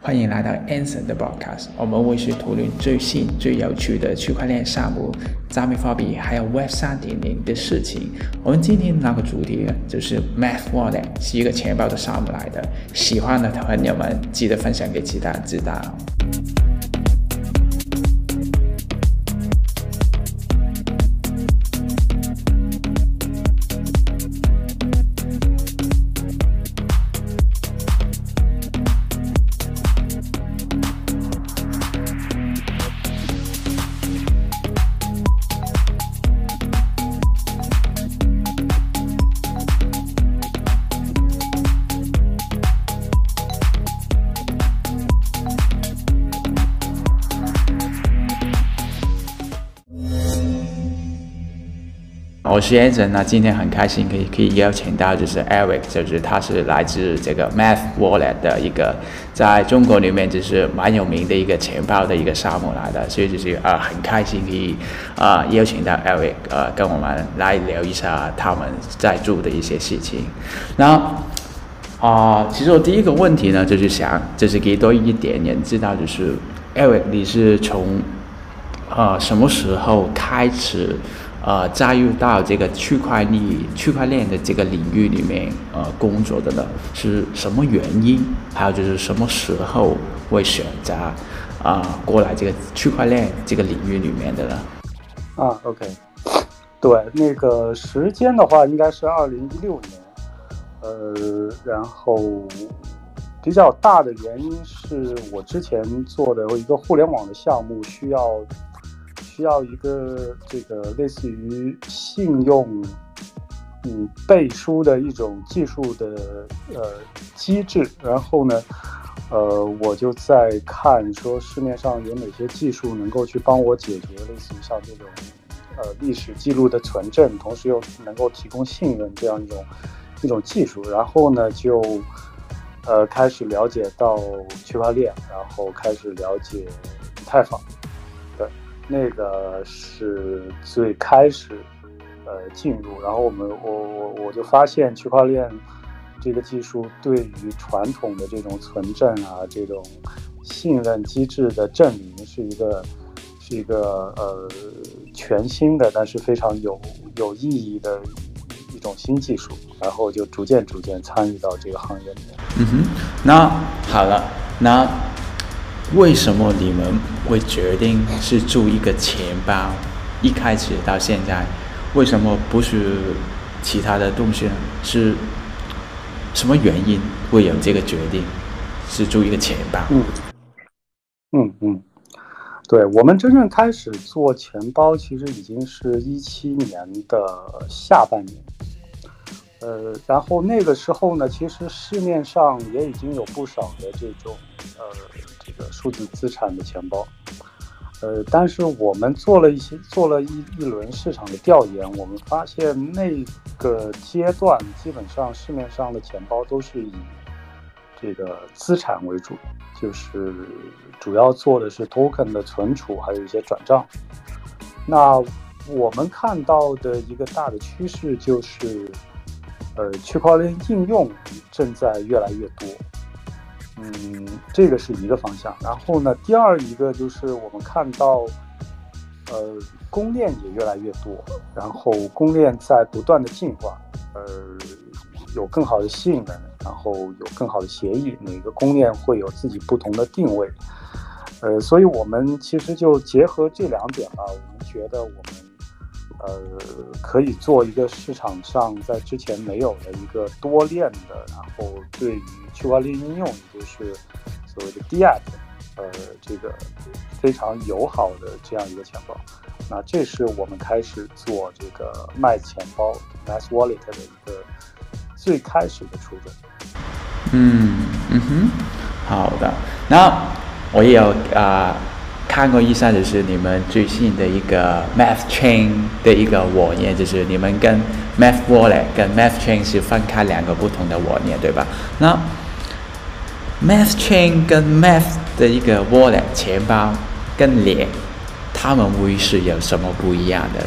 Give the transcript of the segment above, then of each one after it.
欢迎来到 Anson 的 Podcast，我们会是讨论最新最有趣的区块链项目、加密货币还有 Web 三点零的事情。我们今天那个主题，就是 Math Wallet 是一个钱包的项目来的，喜欢的朋友们记得分享给其他人知道。是 Anson，那今天很开心可以可以邀请到就是 Eric，就是他是来自这个 Math Wallet 的一个，在中国里面就是蛮有名的一个钱包的一个项目来的，所以就是啊、呃、很开心可以啊、呃、邀请到 Eric 呃跟我们来聊一下他们在做的一些事情。那啊、其实我第一个问题呢就是想就是给多一点点知道就是 Eric 你是从啊、呃、什么时候开始？呃，加入到这个区块链区块链的这个领域里面，呃，工作的呢，是什么原因？还有就是什么时候会选择啊、过来这个区块链这个领域里面的呢？啊，OK，对，那个时间的话，应该是二零一六年，呃，然后比较大的原因是我之前做的一个互联网的项目需要。需要一个这个类似于信用，嗯，背书的一种技术的呃机制。然后呢，呃，我就在看说市面上有哪些技术能够去帮我解决类似于像这种呃历史记录的存证，同时又能够提供信任这样一种一种技术。然后呢，就呃开始了解到区块链，然后开始了解以太坊。那个是最开始，呃，进入，然后我们我我我就发现区块链这个技术对于传统的这种存证啊，这种信任机制的证明是一个是一个呃全新的，但是非常有有意义的一种新技术，然后就逐渐逐渐参与到这个行业里面。嗯哼，那好了，那。为什么你们会决定是做一个钱包？一开始到现在，为什么不是其他的东西呢？是什么原因会有这个决定是做一个钱包？嗯嗯嗯，对，我们真正开始做钱包，其实已经是一七年的下半年。呃，然后那个时候呢，其实市面上也已经有不少的这种呃。数字资产的钱包，呃，但是我们做了一些做了一一轮市场的调研，我们发现那个阶段基本上市面上的钱包都是以这个资产为主，就是主要做的是 token 的存储，还有一些转账。那我们看到的一个大的趋势就是，呃，区块链应用正在越来越多。嗯，这个是一个方向。然后呢，第二一个就是我们看到，呃，公链也越来越多，然后公链在不断的进化，呃，有更好的性能，然后有更好的协议，每个公链会有自己不同的定位，呃，所以我们其实就结合这两点吧，我们觉得我们。呃，可以做一个市场上在之前没有的一个多链的，然后对于区块链应用，也就是所谓的 DApp，呃，这个非常友好的这样一个钱包。那这是我们开始做这个卖钱包 Math Wallet 的一个最开始的初衷。嗯嗯哼，好的。那我也要啊。看过一下，就是你们最新的一个 Math Chain 的一个网页，就是你们跟 Math Wallet 跟 Math Chain 是分开两个不同的网页，对吧？那 Math Chain 跟 Math 的一个 Wallet 钱包跟链，他们会是有什么不一样的？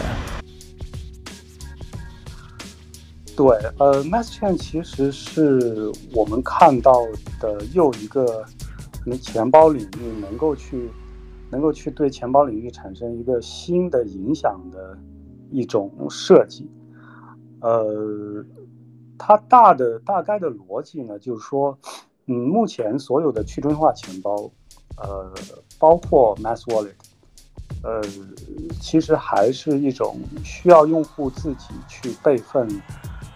对，呃，Math Chain 其实是我们看到的又一个可能钱包领域能够去能够去对钱包领域产生一个新的影响的一种设计。呃，它大的大概的逻辑呢，就是说，嗯，目前所有的去中心化钱包，呃，包括 Mass Wallet。呃，其实还是一种需要用户自己去备份，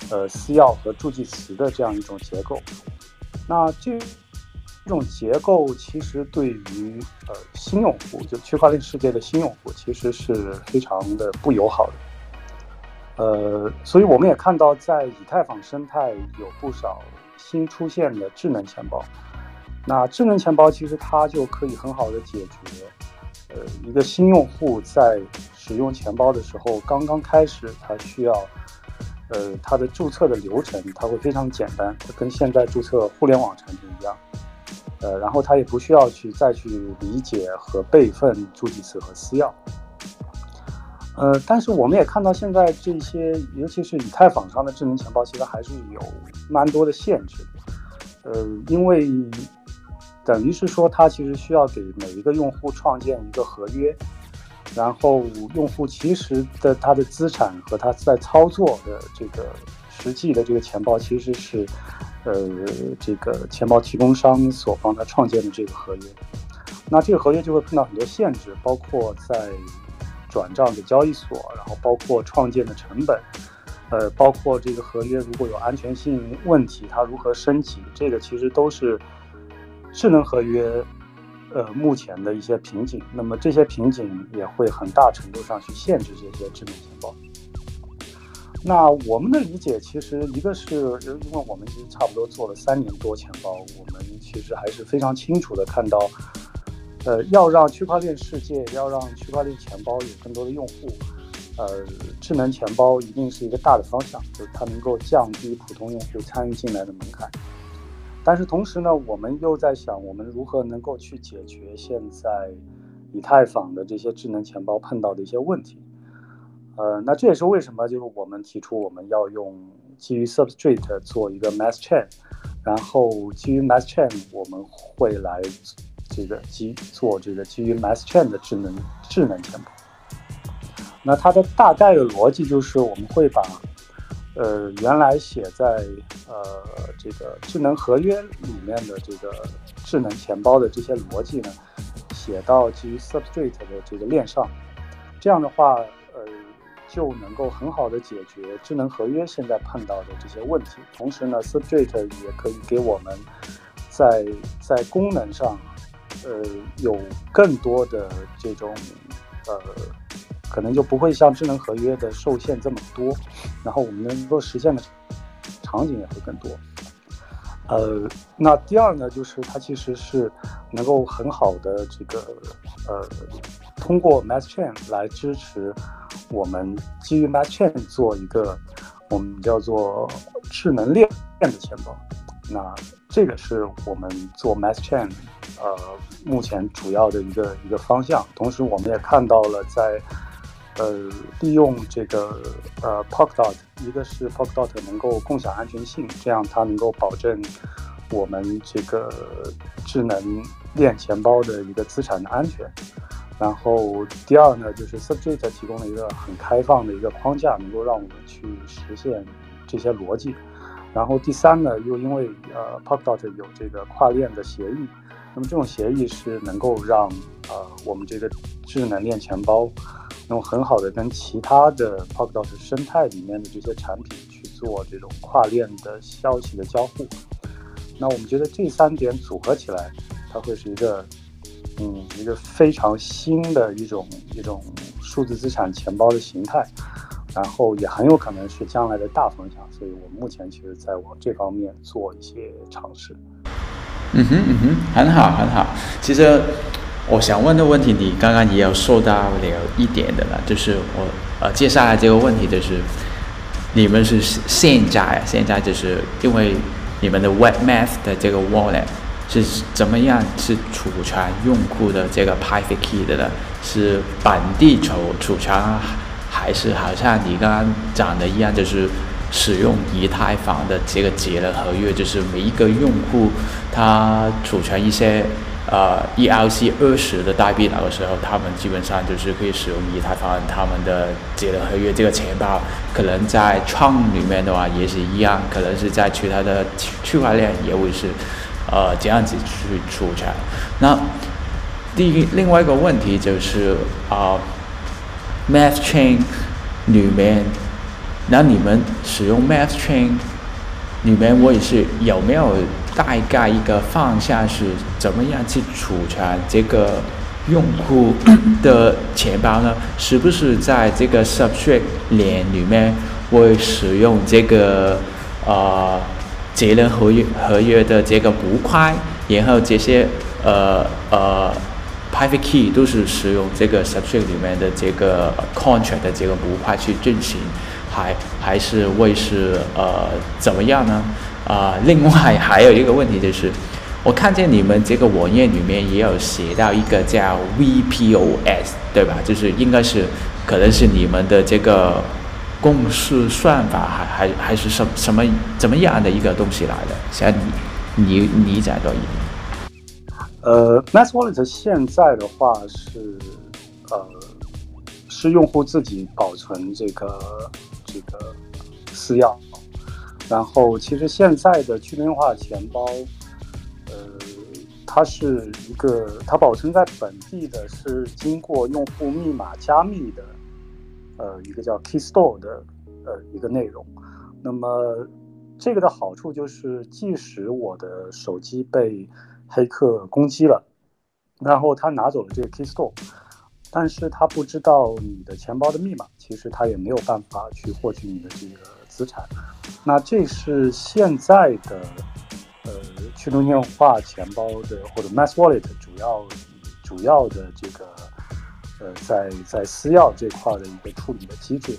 呃，私钥和助记词的这样一种结构。那这这种结构其实对于呃新用户，就区块链世界的新用户，其实是非常的不友好的。呃，所以我们也看到，在以太坊生态有不少新出现的智能钱包。那智能钱包其实它就可以很好的解决。呃，一个新用户在使用钱包的时候，刚刚开始，他需要，呃，他的注册的流程，它会非常简单，跟现在注册互联网产品一样，呃，然后他也不需要去再去理解和备份助记词和私钥，呃，但是我们也看到现在这些，尤其是以太坊上的智能钱包，其实还是有蛮多的限制，呃，因为。等于是说，它其实需要给每一个用户创建一个合约，然后用户其实的他的资产和他在操作的这个实际的这个钱包，其实是，呃，这个钱包提供商所帮他创建的这个合约。那这个合约就会碰到很多限制，包括在转账的交易所，然后包括创建的成本，呃，包括这个合约如果有安全性问题，它如何升级，这个其实都是。智能合约，呃，目前的一些瓶颈，那么这些瓶颈也会很大程度上去限制这些智能钱包。那我们的理解，其实一个是因为我们其实差不多做了三年多钱包，我们其实还是非常清楚的看到，呃，要让区块链世界，要让区块链钱包有更多的用户，呃，智能钱包一定是一个大的方向，就是它能够降低普通用户参与进来的门槛。但是同时呢，我们又在想，我们如何能够去解决现在以太坊的这些智能钱包碰到的一些问题。呃，那这也是为什么，就是我们提出我们要用基于 Substrate 做一个 Mass Chain，然后基于 Mass Chain 我们会来这个基做这个基于 Mass Chain 的智能智能钱包。那它的大概的逻辑就是我们会把。呃，原来写在呃这个智能合约里面的这个智能钱包的这些逻辑呢，写到基于 Substrate 的这个链上，这样的话，就能够很好的解决智能合约现在碰到的这些问题。同时呢，Substrate 也可以给我们在在功能上，呃，有更多的这种呃。可能就不会像智能合约的受限这么多，然后我们能够实现的场景也会更多。呃，那第二呢，就是它其实是能够很好的这个呃，通过 Mass Chain 来支持我们基于 Mass Chain 做一个我们叫做智能链链的钱包。那这个是我们做 Mass Chain 呃目前主要的一个一个方向。同时，我们也看到了在呃，利用这个呃 p o c k d o t 一个是 p o c k d o t 能够共享安全性，这样它能够保证我们这个智能链钱包的一个资产的安全。然后第二呢，就是 Substrate 提供了一个很开放的一个框架，能够让我们去实现这些逻辑。然后第三呢，又因为呃 Polkadot 有这个跨链的协议，那么这种协议是能够让呃我们这个智能链钱包。能很好的跟其他的 Polkadot 生态里面的这些产品去做这种跨链的消息的交互，那我们觉得这三点组合起来，它会是一个，嗯，一个非常新的一种一种数字资产钱包的形态，然后也很有可能是将来的大方向，所以我目前其实在往这方面做一些尝试。嗯哼嗯哼，很好很好，其实。我想问的问题，你刚刚也有说到了一点的了，就是我呃接下来这个问题就是，你们是现在现在就是因为你们的 webMath 的这个 wallet 是怎么样是储存用户的这个 private key 的呢？是本地储储存，还是好像你刚刚讲的一样，就是使用以太坊的这个节能合约，就是每一个用户他储存一些呃 ELC 二十的代币那个时候，他们基本上就是可以使用以太坊他们的节能合约这个钱包。可能在创里面的话也是一样，可能是在其他的区块链也会是呃这样子去储存。那第一另外一个问题就是啊、呃、Math Chain 里面。那你们使用 Math Chain 里面，我也是有没有大概一个方向是怎么样去储存这个用户的钱包呢？是不是在这个 Substrate 链里面会使用这个呃节能合约合约的这个模块，然后这些呃呃 Private Key 都是使用这个 Substrate 里面的这个 Contract 的这个模块去进行？还还是会是呃怎么样呢？啊、另外还有一个问题就是，我看见你们这个网页里面也有写到一个叫 VPOS，对吧？就是应该是可能是你们的这个共识算法，还还还是什什么怎么样的一个东西来的？想你你你讲多一点。呃，Math Wallet 现在的话是呃是用户自己保存这个。这个私钥，然后其实现在的去中心化钱包，呃，它是一个它保存在本地的，是经过用户密码加密的，呃，一个叫 Key Store 的呃一个内容。那么这个的好处就是，即使我的手机被黑客攻击了，然后他拿走了这个 Key Store。但是他不知道你的钱包的密码，其实他也没有办法去获取你的这个资产。那这是现在的呃去中心化钱包的或者 Math Wallet 主要主要的这个呃在在私钥这块的一个处理的机制。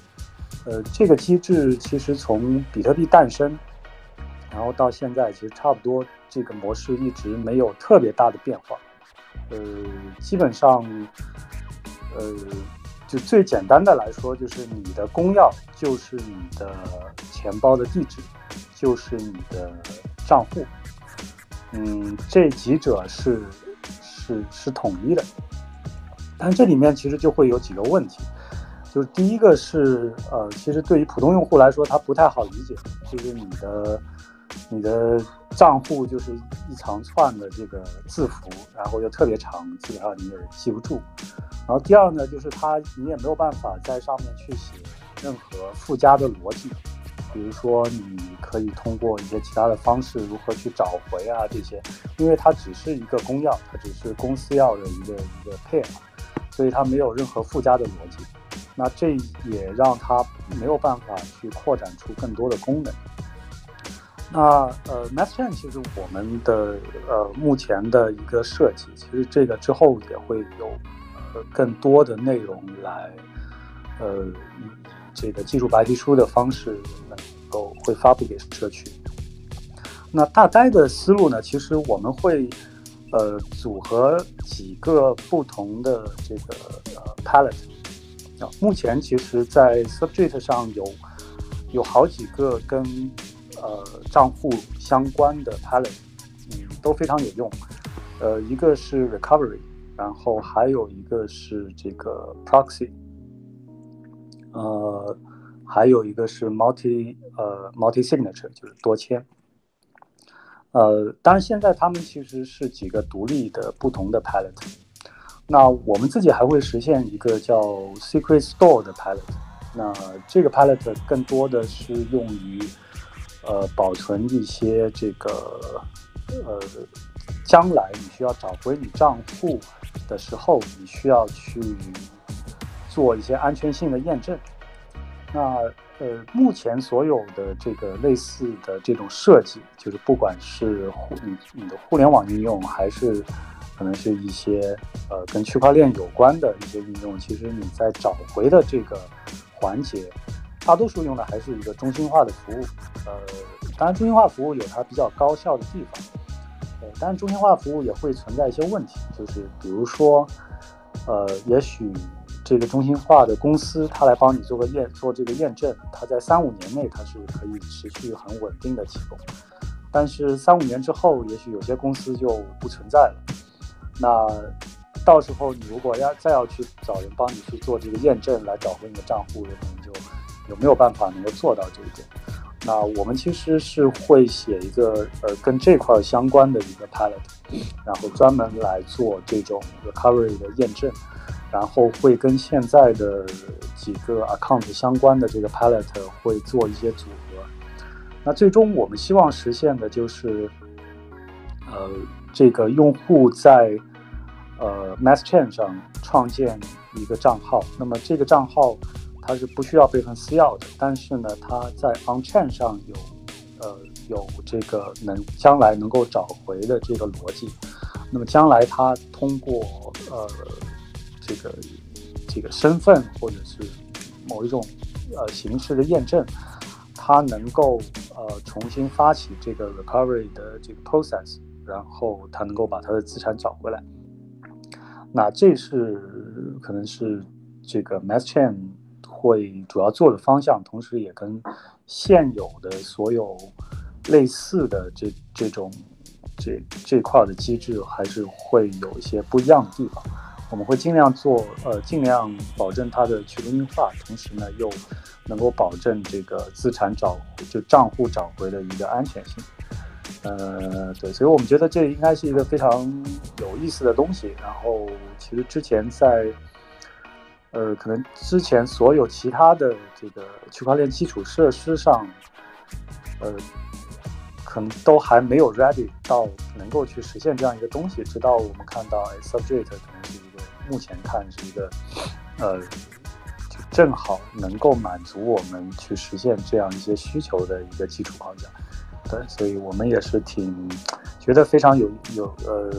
呃，这个机制其实从比特币诞生，然后到现在其实差不多这个模式一直没有特别大的变化。呃，基本上。呃，就最简单的来说，就是你的公钥就是你的钱包的地址，就是你的账户。嗯，这几者是是是统一的。但这里面其实就会有几个问题，就是第一个是呃，其实对于普通用户来说，他不太好理解，就是你的。你的账户就是一长串的这个字符，然后又特别长，基本上你也记不住。然后第二呢，就是它你也没有办法在上面去写任何附加的逻辑，比如说你可以通过一些其他的方式如何去找回啊这些，因为它只是一个公钥，它只是公司钥的一个一个配，所以它没有任何附加的逻辑。那这也让它没有办法去扩展出更多的功能。那呃，Math Chain 其实我们的呃目前的一个设计，其实这个之后也会有呃更多的内容来呃这个技术白皮书的方式能够会发布给社区。那大概的思路呢，其实我们会呃组合几个不同的这个呃 palette 啊，目前其实在 Substrate 上有有好几个跟呃，账户相关的 palette，嗯，都非常有用。呃，一个是 recovery，然后还有一个是这个 proxy，呃，还有一个是 multi，呃，multi signature，就是多签。呃，当然现在他们其实是几个独立的不同的 pilot。那我们自己还会实现一个叫 secret store 的 pilot。那这个 pilot 更多的是用于呃，保存一些这个，呃，将来你需要找回你账户的时候，你需要去做一些安全性的验证。那呃，目前所有的这个类似的这种设计，就是不管是互你你的互联网应用，还是可能是一些呃跟区块链有关的一些应用，其实你在找回的这个环节。大多数用的还是一个中心化的服务，呃，当然中心化服务有它比较高效的地方，呃，当然中心化服务也会存在一些问题，就是比如说，呃，也许这个中心化的公司，它来帮你做个验做这个验证，它在三五年内它是可以持续很稳定的提供。但是三五年之后，也许有些公司就不存在了。那到时候你如果要再要去找人帮你去做这个验证，来找回你的账户，可能就有没有办法能够做到这一点？那我们其实是会写一个呃跟这块相关的一个 pilot，然后专门来做这种 recovery 的验证，然后会跟现在的几个 account 相关的这个 pilot 会做一些组合。那最终我们希望实现的就是，呃，这个用户在呃 Mass Chain 上创建一个账号，那么这个账号。它是不需要备份私钥的，但是呢，它在 on chain 上有，呃，有这个能将来能够找回的这个逻辑。那么将来它通过呃这个这个身份或者是某一种呃形式的验证，它能够呃重新发起这个 recovery 的这个 process，然后它能够把它的资产找回来。那这是可能是这个 mass chain。会主要做的方向，同时也跟现有的所有类似的这这种这这块的机制，还是会有一些不一样的地方。我们会尽量做，呃，尽量保证它的去中心化，同时呢，又能够保证这个资产找就账户找回的一个安全性。呃，对，所以我们觉得这应该是一个非常有意思的东西。然后，其实之前在。呃，可能之前所有其他的这个区块链基础设施上，呃，可能都还没有 ready 到能够去实现这样一个东西。直到我们看到，Subject 可能目前看是一个，呃，就正好能够满足我们去实现这样一些需求的一个基础框架。对，所以我们也是挺觉得非常有有呃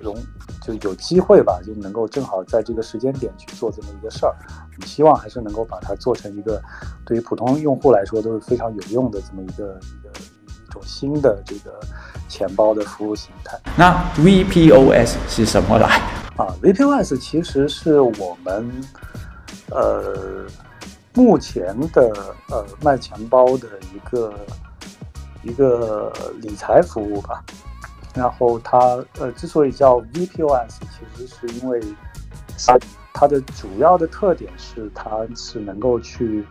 容。就有机会吧，就能够正好在这个时间点去做这么一个事儿。我们希望还是能够把它做成一个对于普通用户来说都是非常有用的这么一个一个一种新的这个钱包的服务形态。那 VPOS 是什么来？啊，VPOS 其实是我们呃目前的呃卖钱包的一个一个理财服务吧。然后它呃之所以叫 VPOS，其实是因为它它的主要的特点是它是能够去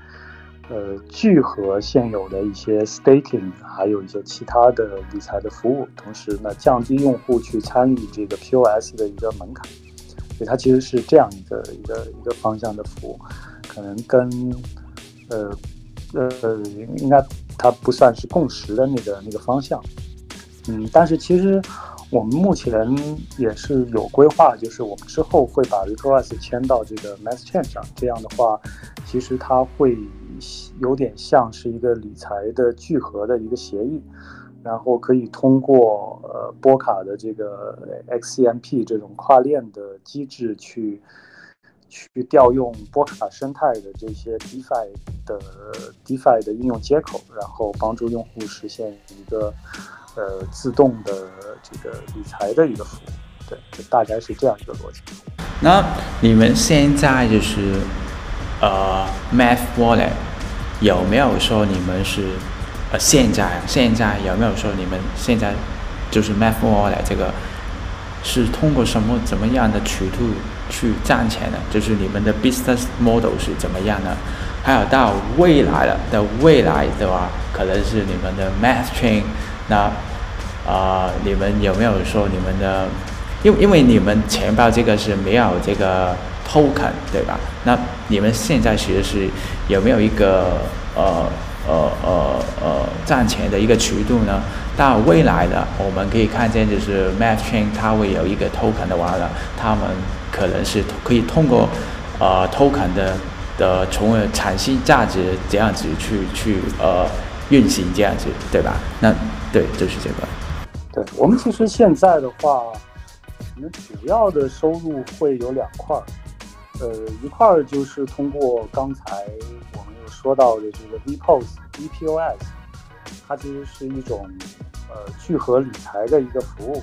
呃聚合现有的一些 staking，还有一些其他的理财的服务，同时呢降低用户去参与这个 POS 的一个门槛，所以它其实是这样一个一个一个方向的服务，可能跟呃呃应该它不算是共识的那个那个方向。嗯，但是其实我们目前也是有规划，就是我们之后会把 VPOS 迁到这个 Mass Chain 上，这样的话，其实它会有点像是一个理财的聚合的一个协议，然后可以通过呃波卡的这个 XCMP 这种跨链的机制去去调用波卡生态的这些 DeFi 的 DeFi 的应用接口，然后帮助用户实现一个。呃，自动的这个理财的一个服务，对，就大概是这样一个逻辑。那你们现在就是呃，Math Wallet 有没有说你们是呃现在现在有没有说你们现在就是 Math Wallet 这个是通过什么怎么样的渠道去赚钱的？就是你们的 business model 是怎么样的？还有到未来了的未来的话，可能是你们的 Math Chain。那啊、呃，你们有没有说你们的？因因为你们钱包这个是没有这个 token 对吧？那你们现在其实是有没有一个呃呃呃呃赚钱的一个渠道呢？到未来的我们可以看见，就是 Math Chain 它会有一个 token 的话呢，他们可能是可以通过呃 token 的的从而产生价值这样子去去呃运行这样子对吧？那对，就是这个。对，我们其实现在的话，我们主要的收入会有两块儿，呃，一块儿就是通过刚才我们有说到的这个 VPOS、VPOS，它其实是一种呃聚合理财的一个服务。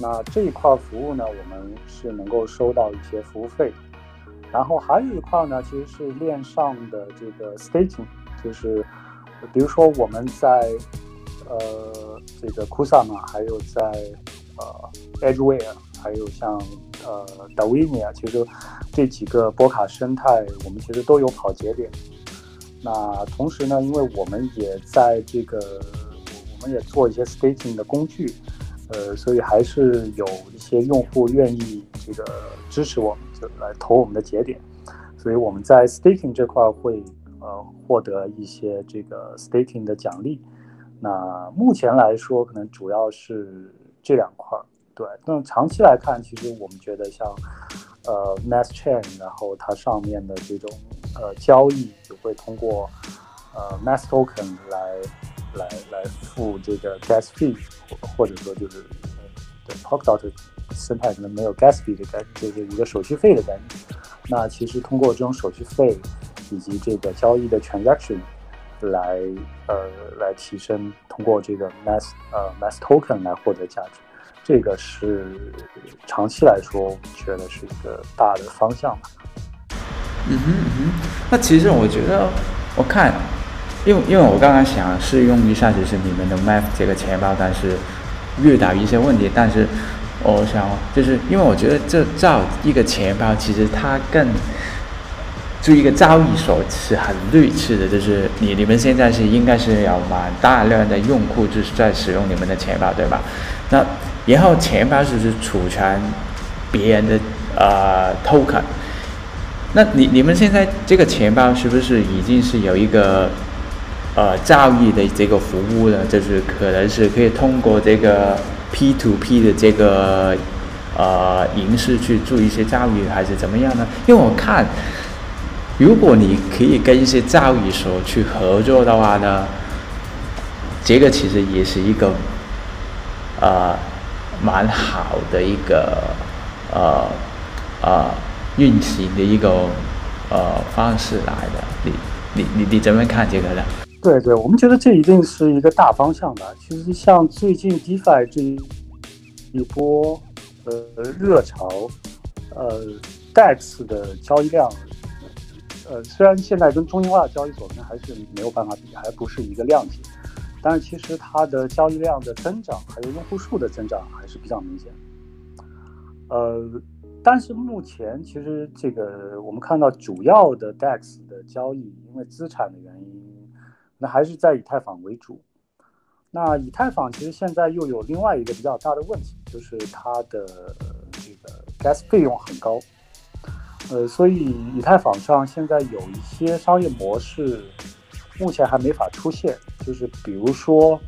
那这一块服务呢，我们是能够收到一些服务费。然后还有一块呢，其实是链上的这个 staking，就是比如说我们在呃这个 Kusama，还有在呃 Edgeware，还有像呃 Dawinia，其实这几个波卡生态，我们其实都有跑节点。那同时呢，因为我们也在这个，我们也做一些 staking 的工具，呃，所以还是有一些用户愿意这个支持我们，就来投我们的节点，所以我们在 staking 这块会呃获得一些这个 staking 的奖励。那目前来说，可能主要是这两块儿，对。那长期来看，其实我们觉得像呃 Mass Chain，然后它上面的这种。呃，交易就会通过呃 Mass Token 来来来付这个 Gas Fee，或或者说就是对 Polkadot 生态可能没有 Gas Fee 的概念，这个一个手续费的概念。那其实通过这种手续费以及这个交易的 Transaction 来呃来提升，通过这个 Mass 呃 Mass Token 来获得价值，这个是长期来说，我觉得是一个大的方向吧。嗯哼嗯哼，那其实我觉得，我看，因为因为我刚刚想试用一下就是你们的 Math 这个钱包，但是遇到一些问题，但是我想就是因为我觉得这造一个钱包，其实它更就一个交易所是很类似的，就是你你们现在是应该是有蛮大量的用户就是在使用你们的钱包，对吧？那然后钱包就是储存别人的呃 token。那你你们现在这个钱包是不是已经是有一个呃交易的这个服务了？就是可能是可以通过这个 P to P 的这个呃形式去做一些交易，还是怎么样呢？因为我看，如果你可以跟一些交易所去合作的话呢，这个其实也是一个呃蛮好的一个呃呃。运行的一个呃方式来的，你你你你怎么看这个呢？对对，我们觉得这一定是一个大方向吧。其实像最近 DeFi 这一波呃热潮，呃 DEX 的交易量，呃虽然现在跟中心化的交易所可能还是没有办法比，还不是一个量级，但是其实它的交易量的增长还有用户数的增长还是比较明显。呃。但是目前其实这个我们看到主要的 DEX 的交易，因为资产的原因，那还是在以太坊为主。那以太坊其实现在又有另外一个比较大的问题，就是它的这个 gas 费用很高。呃，所以以太坊上现在有一些商业模式目前还没法出现，就是比如说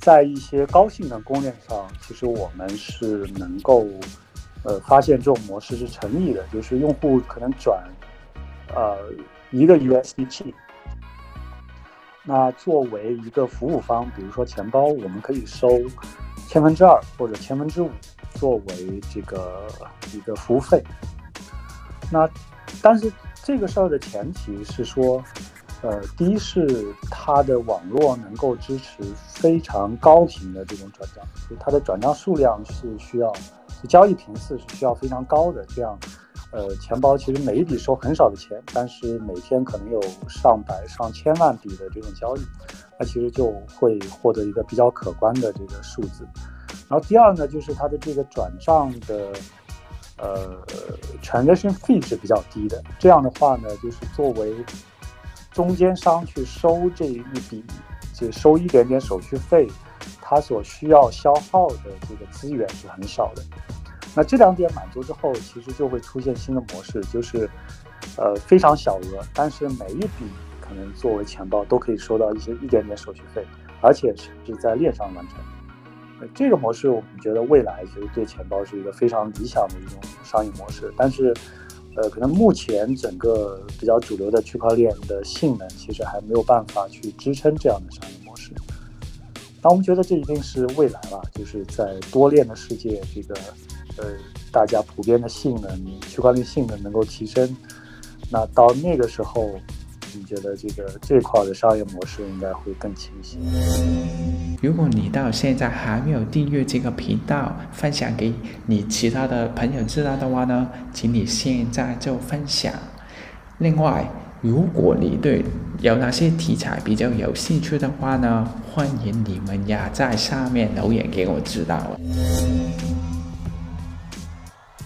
在一些高性能公链上，其实我们是能够。呃，发现这种模式是成立的，就是用户可能转，呃，一个 USDT，那作为一个服务方，比如说钱包，我们可以收千分之二或者千分之五作为这个一个服务费。那但是这个事儿的前提是说，呃，第一是它的网络能够支持非常高频的这种转账，就它的转账数量是需要。交易频次是需要非常高的，这样，呃，钱包其实每一笔收很少的钱，但是每天可能有上百上千万笔的这种交易，那其实就会获得一个比较可观的这个数字。然后第二呢，就是它的这个转账的，呃，transaction fee 是比较低的。这样的话呢，就是作为中间商去收这一笔，就收一点点手续费。它所需要消耗的这个资源是很少的，那这两点满足之后，其实就会出现新的模式，就是，呃，非常小额，但是每一笔可能作为钱包都可以收到一些一点点手续费，而且是在链上完成。这个模式我们觉得未来其实对钱包是一个非常理想的一种商业模式，但是，呃，可能目前整个比较主流的区块链的性能其实还没有办法去支撑这样的商业模式。那我们觉得这一定是未来了，就是在多链的世界，这个呃，大家普遍的性能，区块链性能能够提升。那到那个时候，你觉得这个这块的商业模式应该会更清晰。如果你到现在还没有订阅这个频道，分享给你其他的朋友知道的话呢，请你现在就分享。另外，如果你对有哪些题材比较有兴趣的话呢，欢迎你们呀在下面留言给我知道。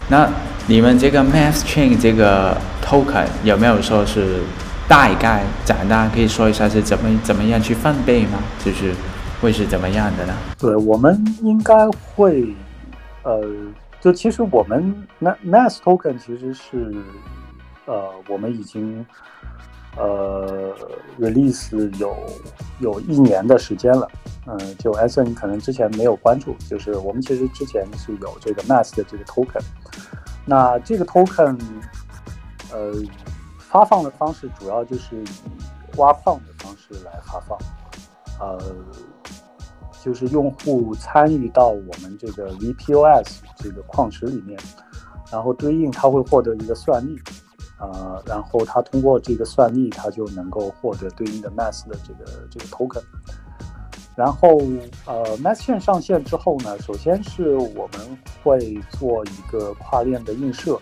那你们这个 Math Chain 这个 token 有没有说是大概长大可以说一下是怎么怎么样去分配吗？就是。会是怎么样的呢？对，我们应该会，呃，就其实我们那 mass Token 其实是，呃，我们已经呃 release 有有一年的时间了，嗯、就 s n 可能之前没有关注，就是我们其实之前是有这个 mass 的这个 Token，那这个 Token，呃，发放的方式主要就是以挖矿的方式来发放，呃。就是用户参与到我们这个 VPOS 这个矿池里面，然后对应他会获得一个算力，呃，然后他通过这个算力，他就能够获得对应的 Math 的这个这个 token。然后呃，Math Chain 上线之后呢，首先是我们会做一个跨链的映射，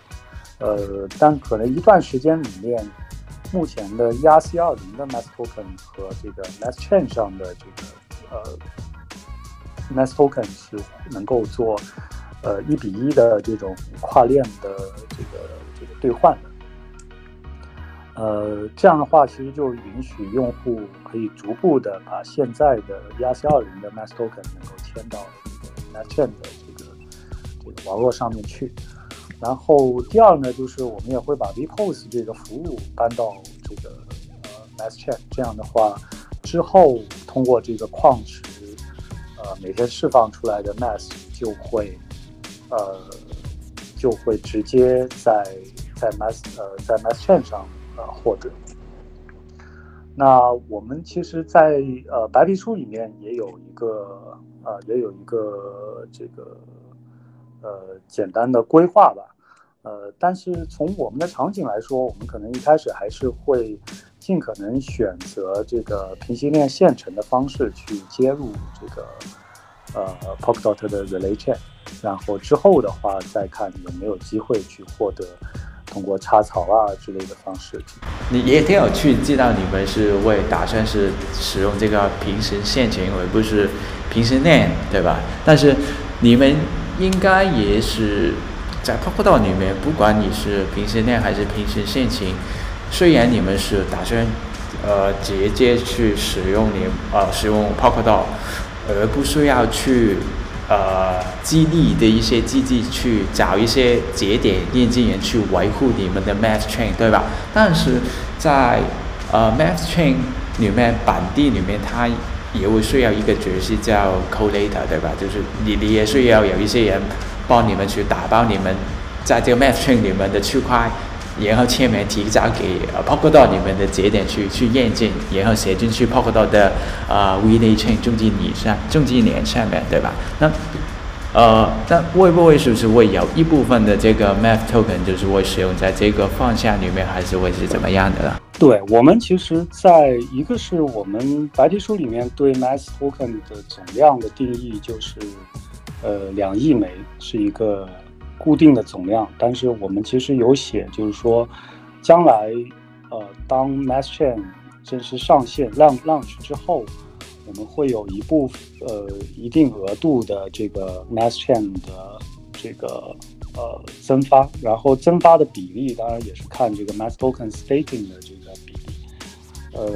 呃，但可能一段时间里面，目前的 ERC 二零的 Mass token 和这个 Mass Chain 上的这个呃。Mass Token 是能够做，呃一比一的这种跨链的这个这个兑换的，呃这样的话其实就允许用户可以逐步的把现在的 ERC20 的 Mass Token 能够迁到这个 Math Chain 的这个这个网络上面去。然后第二呢，就是我们也会把 VPOS 这个服务搬到这个呃 Mass Chain，这样的话之后通过这个矿池。呃，每天释放出来的 Mass 就会，呃，就会直接在在 Mass，呃在 Mass Chain 上呃获得。那我们其实在，在呃白皮书里面也有一个呃也有一个这个呃简单的规划吧。呃，但是从我们的场景来说，我们可能一开始还是会尽可能选择这个平行链线程的方式去接入这个呃 Polkadot 的 Relay Chain，然后之后的话再看有没有机会去获得通过插槽啊之类的方式。你也挺有趣，知道你们是为打算是使用这个平行线程，而不是平行链，对吧？但是你们应该也是。在 Polkadot 里面，不管你是平行链还是平行线程，虽然你们是打算呃直接去使用你呃使用 Polkadot，而不需要去呃激励的一些机制去找一些节点验证人去维护你们的 Math Chain，对吧？但是在呃 Math Chain 里面本地里面，它也会需要一个角色叫 Collator，对吧？就是你你也需要有一些人。帮你们去打包你们在这个 message 里面的区块，然后签名提交给 Polkadot 里面的节点去去验证，然后写进去 Polkadot 的呃 v n a chain 中继链上中继链上面对吧？那呃，那会不会是不是会有一部分的这个 Math Token 就是会使用在这个方向里面，还是会是怎么样的呢？对，我们其实在一个是我们白皮书里面对 Math Token 的总量的定义就是。呃，两亿枚是一个固定的总量，但是我们其实有写，就是说，将来，呃，当 Math Chain 正式上线 launch 之后，我们会有一部呃一定额度的这个 Math Chain 的这个呃增发，然后增发的比例当然也是看这个 Math Token Staking 的这个比例，呃，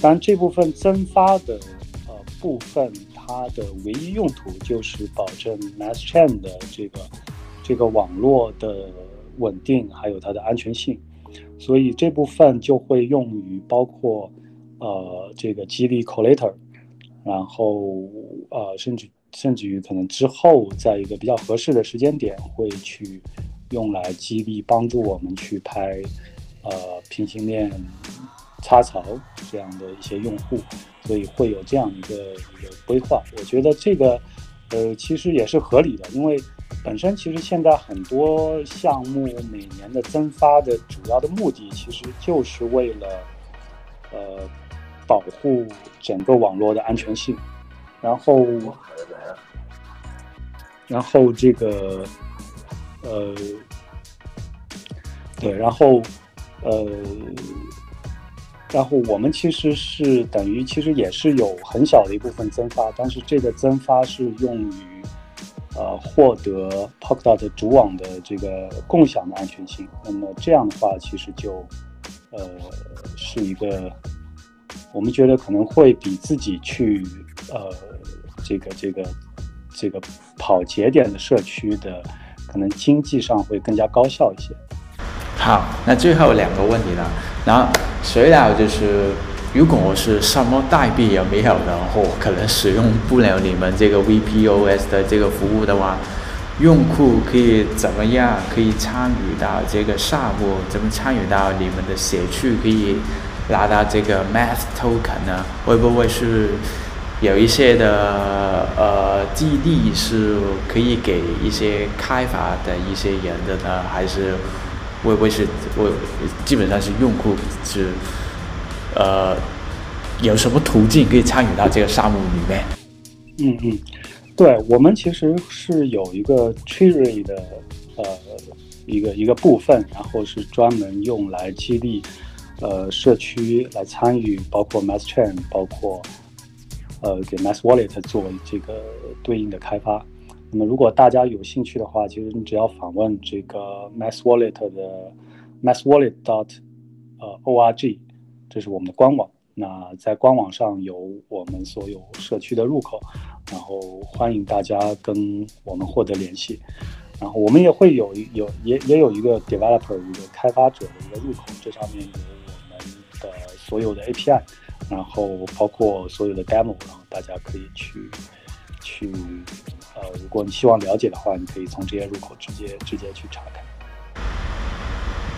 当然这部分增发的呃部分。它的唯一用途就是保证 Math Chain 的这个这个网络的稳定，还有它的安全性，所以这部分就会用于包括呃这个激励 Collator，然后呃甚至甚至于可能之后在一个比较合适的时间点会去用来激励帮助我们去拍呃平行链插槽这样的一些用户。所以会有这样一个一个规划，我觉得这个，呃，其实也是合理的，因为本身其实现在很多项目每年的增发的主要的目的，其实就是为了，呃，保护整个网络的安全性，然后，然后这个，呃，对，然后，呃，然后我们其实是等于其实也是有很小的一部分增发，但是这个增发是用于呃获得 p o k d o t 主网的这个共享的安全性。那么这样的话，其实就呃是一个我们觉得可能会比自己去呃。这个这个这个跑节点的社区的，可能经济上会更加高效一些。好，那最后两个问题了。然后，随了就是，如果我是什么代币也没有，然后可能使用不了你们这个 VPOS 的这个服务的话，用户可以怎么样可以参与到这个项目？怎么参与到你们的社区可以拿到这个 Math Token 呢？会不会是？有一些的呃基地是可以给一些开发的一些人的呢，还是会不会是我基本上是用户是呃有什么途径可以参与到这个项目里面？嗯嗯，对，我们其实是有一个 Treasury 的呃一个一个部分，然后是专门用来激励呃社区来参与，包括 Math Chain，包括。呃，给 Math Wallet 做这个对应的开发。那么，如果大家有兴趣的话，其实你只要访问这个 Math Wallet 的 mathwallet dot 呃 org，这是我们的官网。那在官网上有我们所有社区的入口，然后欢迎大家跟我们获得联系。然后我们也会有有也也有一个 developer 一个开发者的一个入口，这上面有所有的 API。然后包括所有的 demo，然后大家可以去去呃，如果你希望了解的话，你可以从这些入口直接直接去查看。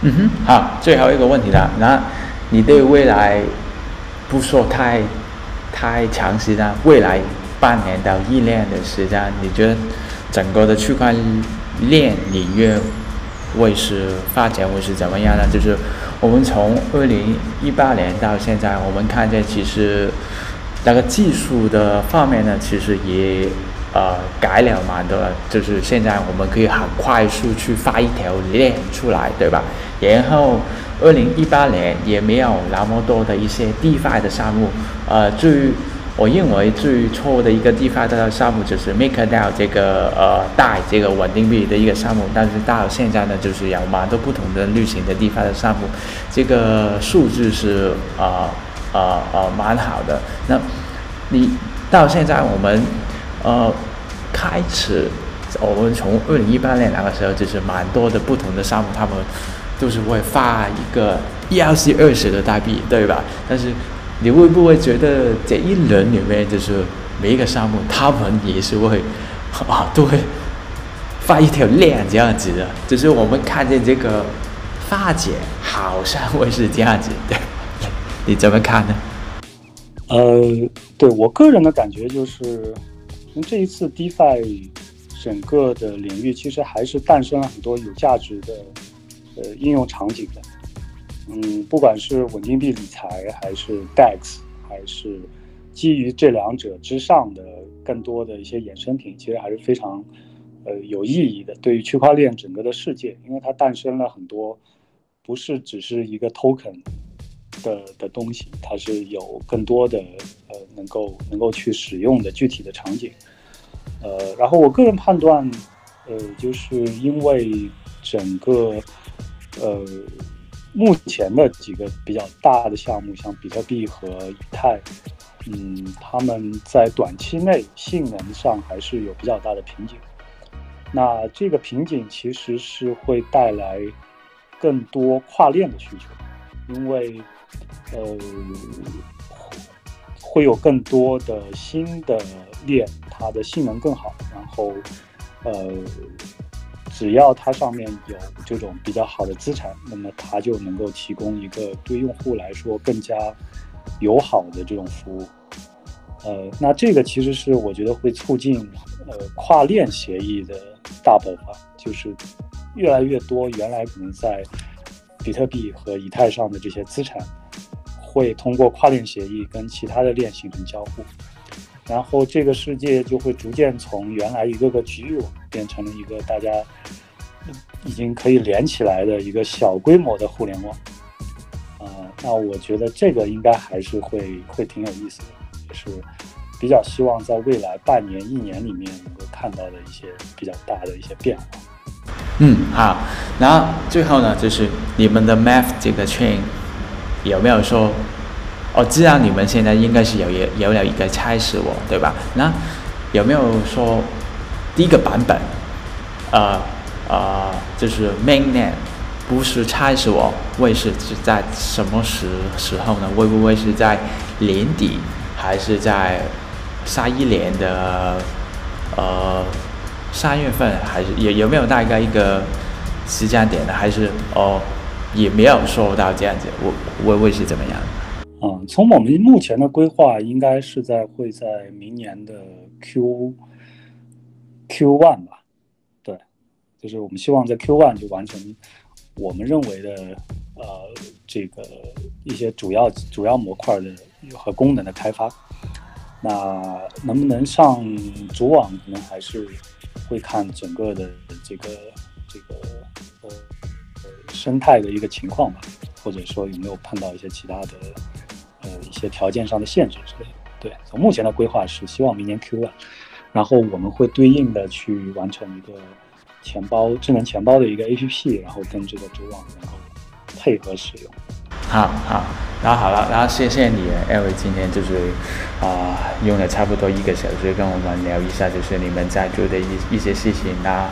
嗯哼，好，最后一个问题了，那你对未来不说太太长时间，未来半年到一年的时间，你觉得整个的区块链领域会是发展会是怎么样呢？就是。我们从二零一八年到现在，我们看见其实那个技术的方面呢，其实也呃改了蛮多。就是现在我们可以很快速去发一条链出来，对吧？然后二零一八年也没有那么多的一些 DeFi 的项目，呃，最。我认为最错误的一个地方的项目就是 MakerDAO 这个呃带这个稳定币的一个项目，但是到现在呢，就是有蛮多不同的类型的 DeFi 的项目，这个数字是啊啊啊蛮好的。那你到现在我们呃开始，我们从二零一八年那个时候就是蛮多的不同的项目，他们都是会发一个 ERC 二十的代币，对吧？但是你会不会觉得这一轮里面，就是每一个项目，他们也是会啊，都会发一条链这样子的？就是我们看见这个发展，好像会是这样子，对？你怎么看呢？呃，对我个人的感觉就是，从这一次 DeFi 整个的领域，其实还是诞生了很多有价值的呃应用场景的。嗯，不管是稳定币理财，还是 DEX，还是基于这两者之上的更多的一些衍生品，其实还是非常呃有意义的。对于区块链整个的世界，因为它诞生了很多不是只是一个 token 的的东西，它是有更多的呃能够能够去使用的具体的场景。呃，然后我个人判断，呃，就是因为整个呃。目前的几个比较大的项目，像比特币和以太，嗯，他们在短期内性能上还是有比较大的瓶颈。那这个瓶颈其实是会带来更多跨链的需求，因为呃会有更多的新的链，它的性能更好，然后呃。只要它上面有这种比较好的资产，那么它就能够提供一个对用户来说更加友好的这种服务。呃，那这个其实是我觉得会促进呃跨链协议的大爆发，就是越来越多原来可能在比特币和以太上的这些资产，会通过跨链协议跟其他的链形成交互。然后这个世界就会逐渐从原来一个个局域网变成了一个大家已经可以连起来的一个小规模的互联网。啊、呃，那我觉得这个应该还是会会挺有意思的，也是比较希望在未来半年一年里面能够看到的一些比较大的一些变化。嗯，好。然后最后呢，就是你们的 Math 这个 chain 有没有说？我知道你们现在应该是有有有了一个猜死我，对吧？那有没有说第一个版本，呃呃，就是 mainnet 不是猜死我，会是是在什么时时候呢？会不会是在年底，还是在下一年的呃三月份，还是有有没有大概一个时间点呢？还是哦也没有说到这样子，我会会是怎么样？嗯，从我们目前的规划，应该是在会在明年的 Q Q one 吧，对，就是我们希望在 Q one 就完成我们认为的呃这个一些主要主要模块的和功能的开发。那能不能上主网，可能还是会看整个的这个这个呃生态的一个情况吧，或者说有没有碰到一些其他的。一些条件上的限制之类的，对，从目前的规划是希望明年 Q1，然后我们会对应的去完成一个钱包智能钱包的一个 APP，然后跟这个主网然后配合使用。好好，然后好了，然后谢谢你，Eric，今天就是啊、用了差不多一个小时跟我们聊一下，就是你们在做的一一些事情啊，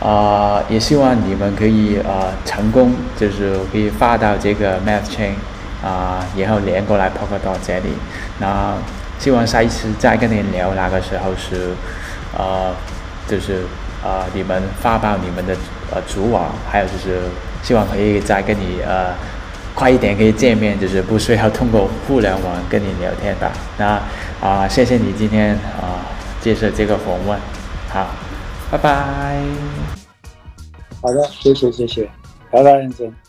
啊、也希望你们可以啊、成功，就是可以发到这个 Math Chain。啊、呃，然后连过来 Polkadot 这里，那希望下一次再跟你聊，那个时候是，呃，就是呃，你们发布你们的呃主网，还有就是希望可以再跟你呃快一点可以见面，就是不需要通过互联网跟你聊天吧。那啊、谢谢你今天啊、接受这个访问，好，拜拜。好的，谢谢谢谢，拜拜，认真。